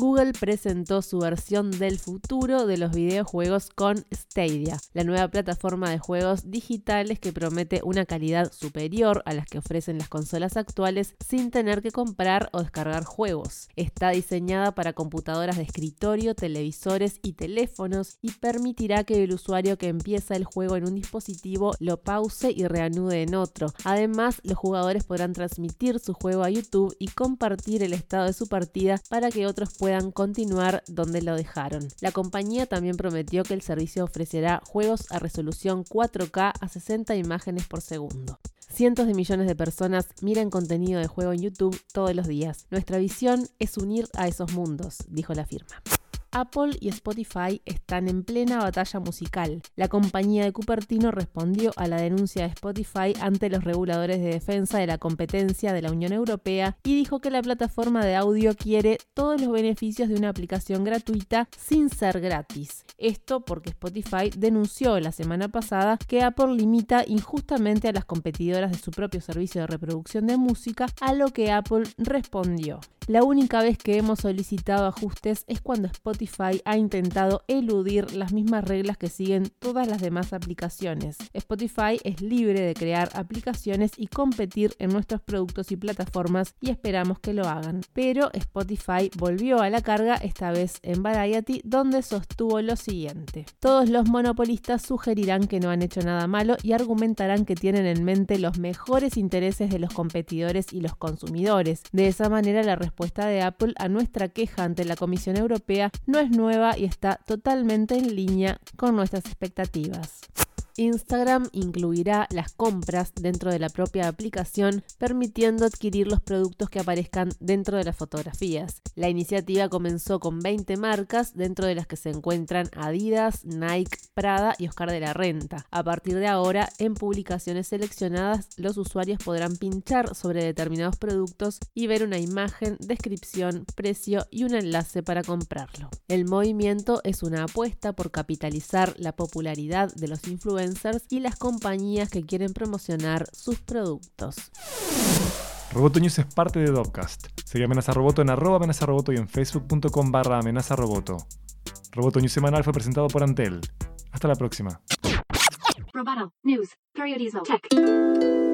Google presentó su versión del futuro de los videojuegos con Stadia, la nueva plataforma de juegos digitales que promete una calidad superior a las que ofrecen las consolas actuales sin tener que comprar o descargar juegos. Está diseñada para computadoras de escritorio, televisores y teléfonos y permitirá que el usuario que empieza el juego en un dispositivo lo pause y reanude en otro. Además, los jugadores podrán transmitir su juego a YouTube y compartir el estado de su partida para que otros puedan continuar donde lo dejaron. La compañía también prometió que el servicio ofrecerá juegos a resolución 4K a 60 imágenes por segundo. Cientos de millones de personas miran contenido de juego en YouTube todos los días. Nuestra visión es unir a esos mundos, dijo la firma. Apple y Spotify están en plena batalla musical. La compañía de Cupertino respondió a la denuncia de Spotify ante los reguladores de defensa de la competencia de la Unión Europea y dijo que la plataforma de audio quiere todos los beneficios de una aplicación gratuita sin ser gratis. Esto porque Spotify denunció la semana pasada que Apple limita injustamente a las competidoras de su propio servicio de reproducción de música, a lo que Apple respondió. La única vez que hemos solicitado ajustes es cuando Spotify ha intentado eludir las mismas reglas que siguen todas las demás aplicaciones. Spotify es libre de crear aplicaciones y competir en nuestros productos y plataformas y esperamos que lo hagan. Pero Spotify volvió a la carga esta vez en Variety donde sostuvo lo siguiente. Todos los monopolistas sugerirán que no han hecho nada malo y argumentarán que tienen en mente los mejores intereses de los competidores y los consumidores. De esa manera la respuesta respuesta de Apple a nuestra queja ante la Comisión Europea no es nueva y está totalmente en línea con nuestras expectativas. Instagram incluirá las compras dentro de la propia aplicación, permitiendo adquirir los productos que aparezcan dentro de las fotografías. La iniciativa comenzó con 20 marcas, dentro de las que se encuentran Adidas, Nike, Prada y Oscar de la Renta. A partir de ahora, en publicaciones seleccionadas, los usuarios podrán pinchar sobre determinados productos y ver una imagen, descripción, precio y un enlace para comprarlo. El movimiento es una apuesta por capitalizar la popularidad de los influencers y las compañías que quieren promocionar sus productos. Roboto News es parte de Dopcast. Sigue Amenaza Roboto en arroba amenaza roboto y en facebook.com barra amenaza roboto. Roboto News semanal fue presentado por Antel. Hasta la próxima. Roboto. News. Periodismo. Tech.